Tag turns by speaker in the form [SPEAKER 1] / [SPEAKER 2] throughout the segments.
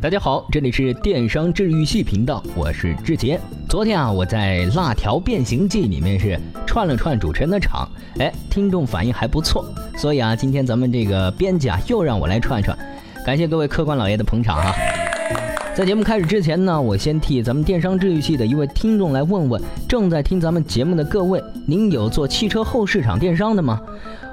[SPEAKER 1] 大家好，这里是电商治愈系频道，我是志杰。昨天啊，我在《辣条变形记》里面是串了串主持人的场，哎，听众反应还不错，所以啊，今天咱们这个编辑啊又让我来串串，感谢各位客官老爷的捧场啊。在节目开始之前呢，我先替咱们电商治愈系的一位听众来问问正在听咱们节目的各位，您有做汽车后市场电商的吗？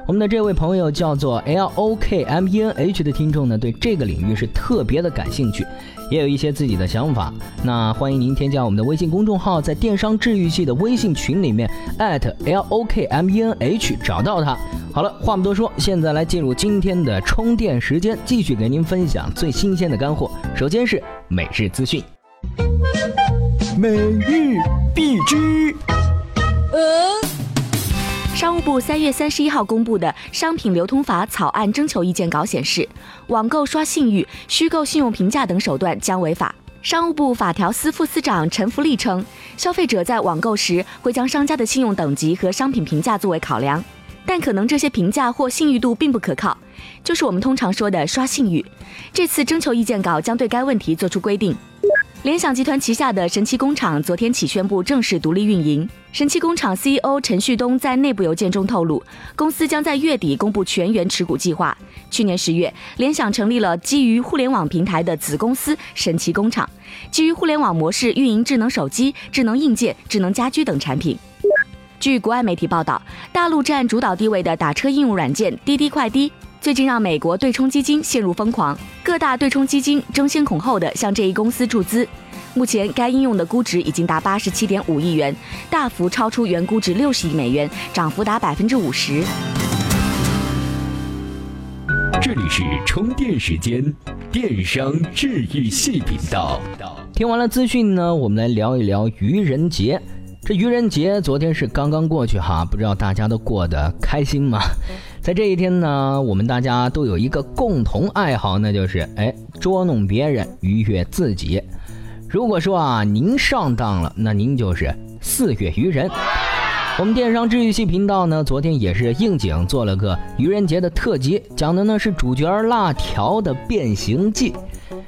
[SPEAKER 1] 我们的这位朋友叫做 L O K M E N H 的听众呢，对这个领域是特别的感兴趣，也有一些自己的想法。那欢迎您添加我们的微信公众号，在电商治愈系的微信群里面 L O K M E N H 找到他。好了，话不多说，现在来进入今天的充电时间，继续给您分享最新鲜的干货。首先是每日资讯，
[SPEAKER 2] 每日必知。
[SPEAKER 3] 商务部三月三十一号公布的《商品流通法》草案征求意见稿显示，网购刷信誉、虚构信用评价等手段将违法。商务部法条司副司长陈福利称，消费者在网购时会将商家的信用等级和商品评价作为考量，但可能这些评价或信誉度并不可靠，就是我们通常说的刷信誉。这次征求意见稿将对该问题作出规定。联想集团旗下的神奇工厂昨天起宣布正式独立运营。神奇工厂 CEO 陈旭东在内部邮件中透露，公司将在月底公布全员持股计划。去年十月，联想成立了基于互联网平台的子公司神奇工厂，基于互联网模式运营智能手机、智能硬件、智能家居等产品。据国外媒体报道，大陆占主导地位的打车应用软件滴滴快滴，最近让美国对冲基金陷入疯狂，各大对冲基金争先恐后的向这一公司注资。目前，该应用的估值已经达八十七点五亿元，大幅超出原估值六十亿美元，涨幅达百分之五十。
[SPEAKER 2] 这里是充电时间，电商治愈系频道。
[SPEAKER 1] 听完了资讯呢，我们来聊一聊愚人节。这愚人节昨天是刚刚过去哈，不知道大家都过得开心吗？在这一天呢，我们大家都有一个共同爱好，那就是哎捉弄别人，愉悦自己。如果说啊，您上当了，那您就是四月愚人。我们电商治愈系频道呢，昨天也是应景做了个愚人节的特辑，讲的呢是主角辣条的变形记。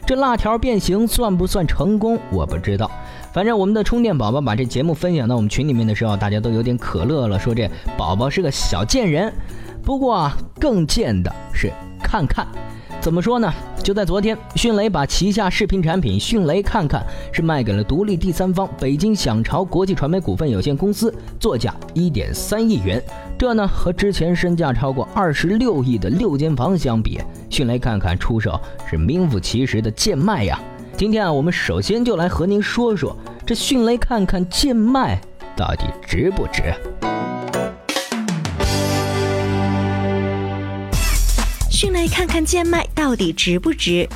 [SPEAKER 1] 这辣条变形算不算成功？我不知道。反正我们的充电宝宝把这节目分享到我们群里面的时候，大家都有点可乐了，说这宝宝是个小贱人。不过啊，更贱的是看看。怎么说呢？就在昨天，迅雷把旗下视频产品迅雷看看是卖给了独立第三方北京响潮国际传媒股份有限公司，作价一点三亿元。这呢和之前身价超过二十六亿的六间房相比，迅雷看看出手是名副其实的贱卖呀。今天啊，我们首先就来和您说说这迅雷看看贱卖到底值不值。
[SPEAKER 4] 迅雷看看贱卖到底值不值？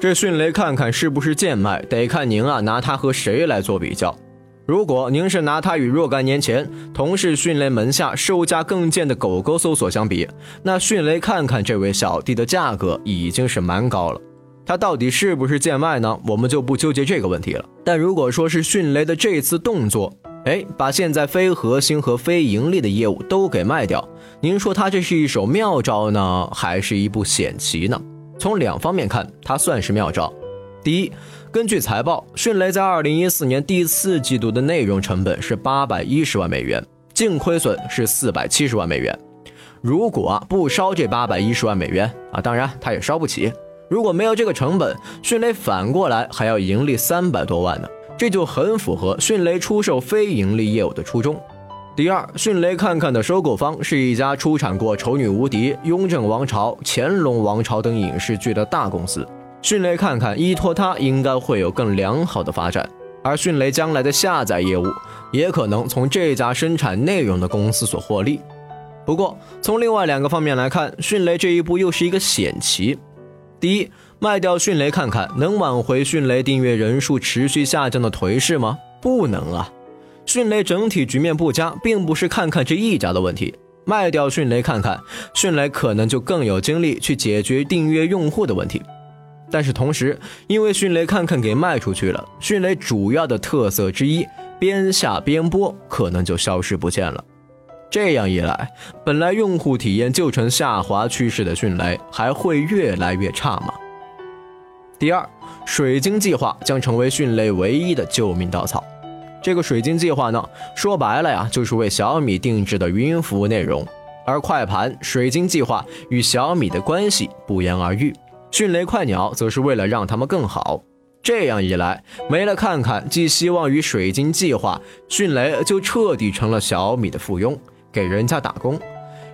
[SPEAKER 5] 这迅雷看看是不是贱卖，得看您啊拿它和谁来做比较。如果您是拿它与若干年前同是迅雷门下售价更贱的狗狗搜索相比，那迅雷看看这位小弟的价格已经是蛮高了。它到底是不是贱卖呢？我们就不纠结这个问题了。但如果说是迅雷的这次动作，哎，把现在非核心和非盈利的业务都给卖掉。您说他这是一手妙招呢，还是一步险棋呢？从两方面看，它算是妙招。第一，根据财报，迅雷在二零一四年第四季度的内容成本是八百一十万美元，净亏损是四百七十万美元。如果不烧这八百一十万美元啊，当然它也烧不起。如果没有这个成本，迅雷反过来还要盈利三百多万呢。这就很符合迅雷出售非盈利业务的初衷。第二，迅雷看看的收购方是一家出产过《丑女无敌》《雍正王朝》《乾隆王朝》等影视剧的大公司，迅雷看看依托它应该会有更良好的发展。而迅雷将来的下载业务也可能从这家生产内容的公司所获利。不过，从另外两个方面来看，迅雷这一步又是一个险棋。第一，卖掉迅雷看看，能挽回迅雷订阅人数持续下降的颓势吗？不能啊！迅雷整体局面不佳，并不是看看这一家的问题。卖掉迅雷看看，迅雷可能就更有精力去解决订阅用户的问题。但是同时，因为迅雷看看给卖出去了，迅雷主要的特色之一边下边播可能就消失不见了。这样一来，本来用户体验就呈下滑趋势的迅雷，还会越来越差吗？第二，水晶计划将成为迅雷唯一的救命稻草。这个水晶计划呢，说白了呀，就是为小米定制的云服务内容。而快盘水晶计划与小米的关系不言而喻，迅雷快鸟则是为了让他们更好。这样一来，没了看看寄希望于水晶计划，迅雷就彻底成了小米的附庸，给人家打工。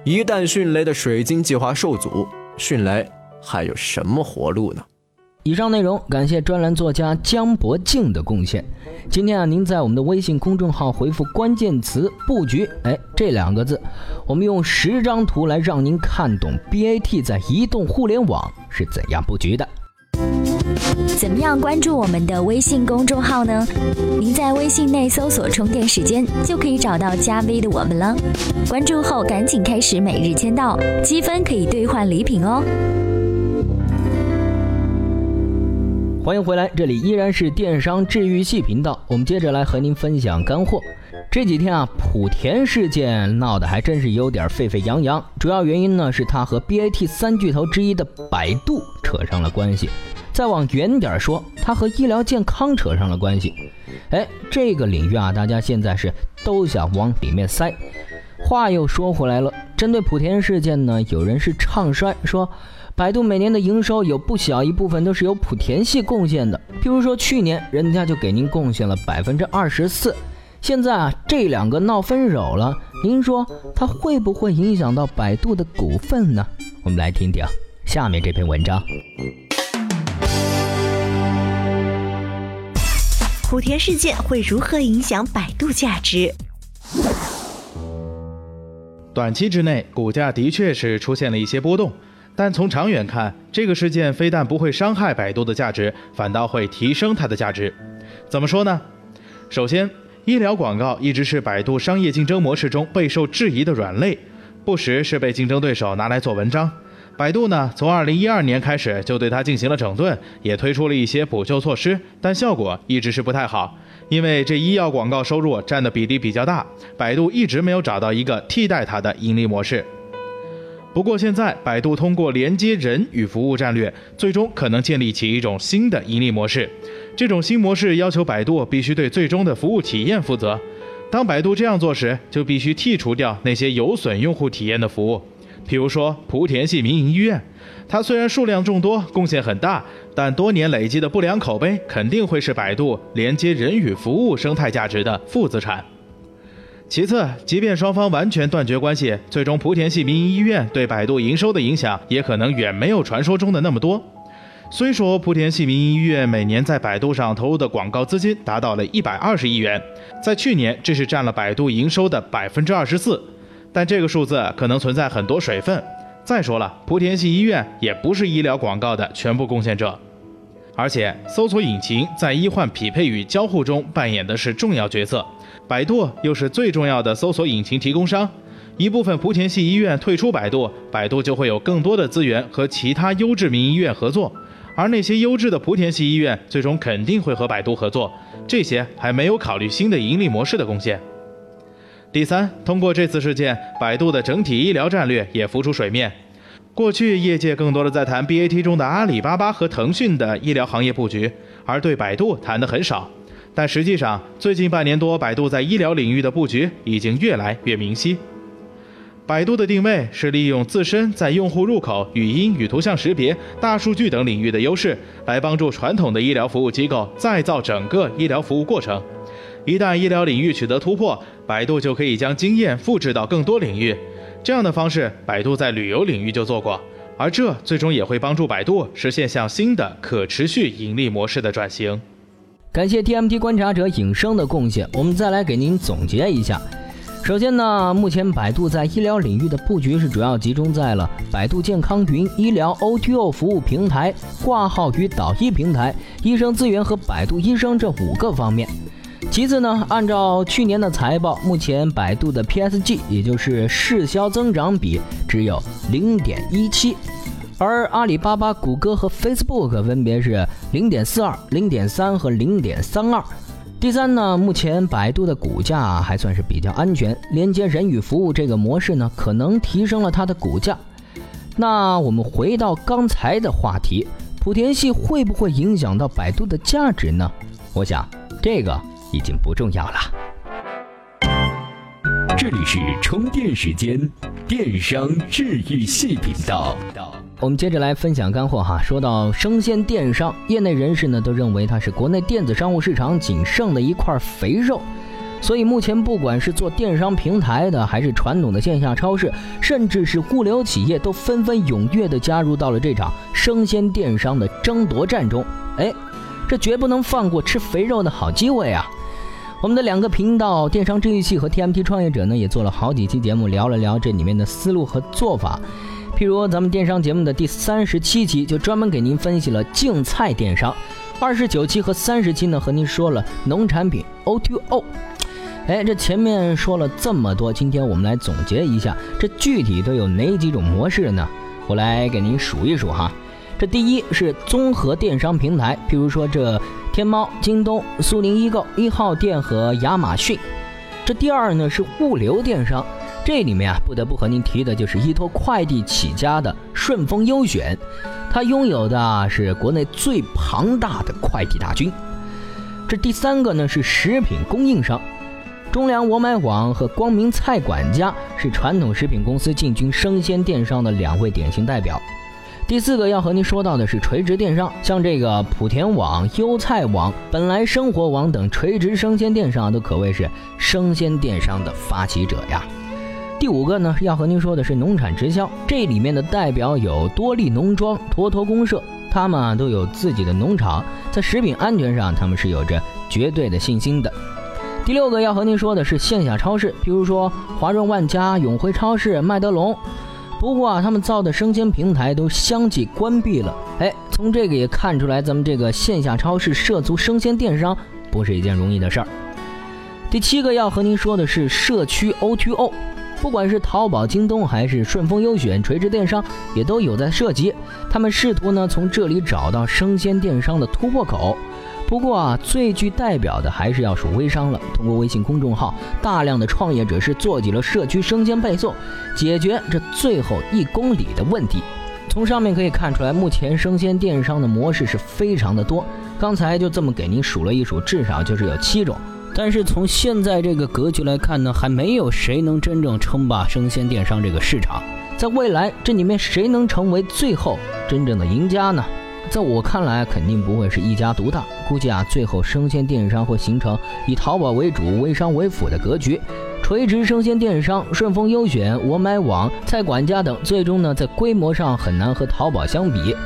[SPEAKER 5] 一旦迅雷的水晶计划受阻，迅雷还有什么活路呢？
[SPEAKER 1] 以上内容感谢专栏作家江博静的贡献。今天啊，您在我们的微信公众号回复关键词“布局”，哎，这两个字，我们用十张图来让您看懂 BAT 在移动互联网是怎样布局的。
[SPEAKER 4] 怎么样关注我们的微信公众号呢？您在微信内搜索“充电时间”就可以找到加 V 的我们了。关注后赶紧开始每日签到，积分可以兑换礼品哦。
[SPEAKER 1] 欢迎回来，这里依然是电商治愈系频道。我们接着来和您分享干货。这几天啊，莆田事件闹得还真是有点沸沸扬扬。主要原因呢，是它和 BAT 三巨头之一的百度扯上了关系。再往远点说，它和医疗健康扯上了关系。哎，这个领域啊，大家现在是都想往里面塞。话又说回来了，针对莆田事件呢，有人是唱衰说。百度每年的营收有不小一部分都是由莆田系贡献的，譬如说去年人家就给您贡献了百分之二十四，现在啊这两个闹分手了，您说它会不会影响到百度的股份呢？我们来听听下面这篇文章。
[SPEAKER 4] 莆田事件会如何影响百度价值？
[SPEAKER 6] 短期之内，股价的确是出现了一些波动。但从长远看，这个事件非但不会伤害百度的价值，反倒会提升它的价值。怎么说呢？首先，医疗广告一直是百度商业竞争模式中备受质疑的软肋，不时是被竞争对手拿来做文章。百度呢，从2012年开始就对它进行了整顿，也推出了一些补救措施，但效果一直是不太好。因为这医药广告收入占的比例比较大，百度一直没有找到一个替代它的盈利模式。不过，现在百度通过连接人与服务战略，最终可能建立起一种新的盈利模式。这种新模式要求百度必须对最终的服务体验负责。当百度这样做时，就必须剔除掉那些有损用户体验的服务，比如说莆田系民营医院。它虽然数量众多，贡献很大，但多年累积的不良口碑肯定会是百度连接人与服务生态价值的负资产。其次，即便双方完全断绝关系，最终莆田系民营医院对百度营收的影响也可能远没有传说中的那么多。虽说莆田系民营医院每年在百度上投入的广告资金达到了一百二十亿元，在去年这是占了百度营收的百分之二十四，但这个数字可能存在很多水分。再说了，莆田系医院也不是医疗广告的全部贡献者，而且搜索引擎在医患匹配与交互中扮演的是重要角色。百度又是最重要的搜索引擎提供商，一部分莆田系医院退出百度，百度就会有更多的资源和其他优质民营医院合作，而那些优质的莆田系医院最终肯定会和百度合作，这些还没有考虑新的盈利模式的贡献。第三，通过这次事件，百度的整体医疗战略也浮出水面。过去业界更多的在谈 BAT 中的阿里巴巴和腾讯的医疗行业布局，而对百度谈的很少。但实际上，最近半年多，百度在医疗领域的布局已经越来越明晰。百度的定位是利用自身在用户入口、语音与图像识别、大数据等领域的优势，来帮助传统的医疗服务机构再造整个医疗服务过程。一旦医疗领域取得突破，百度就可以将经验复制到更多领域。这样的方式，百度在旅游领域就做过，而这最终也会帮助百度实现向新的可持续盈利模式的转型。
[SPEAKER 1] 感谢 TMT 观察者影声的贡献，我们再来给您总结一下。首先呢，目前百度在医疗领域的布局是主要集中在了百度健康云、医疗 O2O 服务平台、挂号与导医平台、医生资源和百度医生这五个方面。其次呢，按照去年的财报，目前百度的 PSG 也就是市销增长比只有零点一七，而阿里巴巴、谷歌和 Facebook 分别是零点四二、零点三和零点三二。第三呢，目前百度的股价还算是比较安全，连接人与服务这个模式呢，可能提升了它的股价。那我们回到刚才的话题，莆田系会不会影响到百度的价值呢？我想这个。已经不重要了。
[SPEAKER 2] 这里是充电时间，电商治愈系频道。
[SPEAKER 1] 我们接着来分享干货哈。说到生鲜电商，业内人士呢都认为它是国内电子商务市场仅剩的一块肥肉，所以目前不管是做电商平台的，还是传统的线下超市，甚至是物流企业，都纷纷踊跃的加入到了这场生鲜电商的争夺战中。哎，这绝不能放过吃肥肉的好机会啊！我们的两个频道电商治愈系和 TMT 创业者呢，也做了好几期节目，聊了聊这里面的思路和做法。譬如咱们电商节目的第三十七期，就专门给您分析了竞菜电商；二十九期和三十期呢，和您说了农产品 O2O。哎，这前面说了这么多，今天我们来总结一下，这具体都有哪几种模式呢？我来给您数一数哈。第一是综合电商平台，譬如说这。天猫、京东、苏宁易购、一号店和亚马逊。这第二呢是物流电商，这里面啊不得不和您提的就是依托快递起家的顺丰优选，它拥有的是国内最庞大的快递大军。这第三个呢是食品供应商，中粮我买网和光明菜管家是传统食品公司进军生鲜电商的两位典型代表。第四个要和您说到的是垂直电商，像这个莆田网、优菜网、本来生活网等垂直生鲜电商都可谓是生鲜电商的发起者呀。第五个呢，要和您说的是农产直销，这里面的代表有多利农庄、坨坨公社，他们啊都有自己的农场，在食品安全上他们是有着绝对的信心的。第六个要和您说的是线下超市，比如说华润万家、永辉超市、麦德龙。不过啊，他们造的生鲜平台都相继关闭了。哎，从这个也看出来，咱们这个线下超市涉足生鲜电商不是一件容易的事儿。第七个要和您说的是社区 O2O，不管是淘宝、京东还是顺丰优选垂直电商，也都有在涉及。他们试图呢从这里找到生鲜电商的突破口。不过啊，最具代表的还是要数微商了。通过微信公众号，大量的创业者是做起了社区生鲜配送，解决这最后一公里的问题。从上面可以看出来，目前生鲜电商的模式是非常的多。刚才就这么给您数了一数，至少就是有七种。但是从现在这个格局来看呢，还没有谁能真正称霸生鲜电商这个市场。在未来，这里面谁能成为最后真正的赢家呢？在我看来，肯定不会是一家独大。估计啊，最后生鲜电商会形成以淘宝为主、微商为辅的格局。垂直生鲜电商，顺丰优选、我买网、菜管家等，最终呢，在规模上很难和淘宝相比。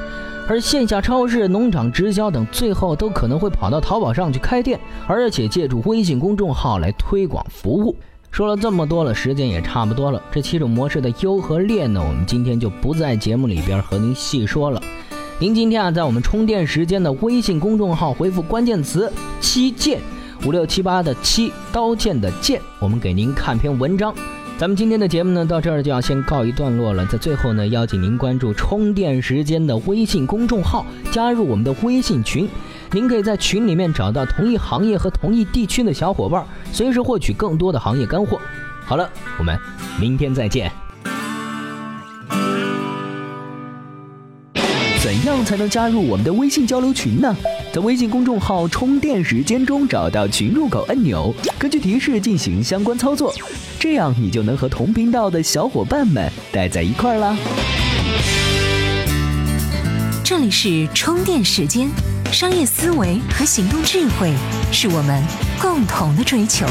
[SPEAKER 1] 而线下超市、农场直销等，最后都可能会跑到淘宝上去开店，而且借助微信公众号来推广服务。说了这么多了，时间也差不多了。这七种模式的优和劣呢，我们今天就不在节目里边和您细说了。您今天啊，在我们充电时间的微信公众号回复关键词“七剑”，五六七八的七刀剑的剑，我们给您看篇文章。咱们今天的节目呢，到这儿就要先告一段落了。在最后呢，邀请您关注充电时间的微信公众号，加入我们的微信群。您可以在群里面找到同一行业和同一地区的小伙伴，随时获取更多的行业干货。好了，我们明天再见。
[SPEAKER 7] 怎样才能加入我们的微信交流群呢？在微信公众号“充电时间”中找到群入口按钮，根据提示进行相关操作，这样你就能和同频道的小伙伴们待在一块儿啦。这里是充电时间，商业思维和行动智慧是我们共同的追求。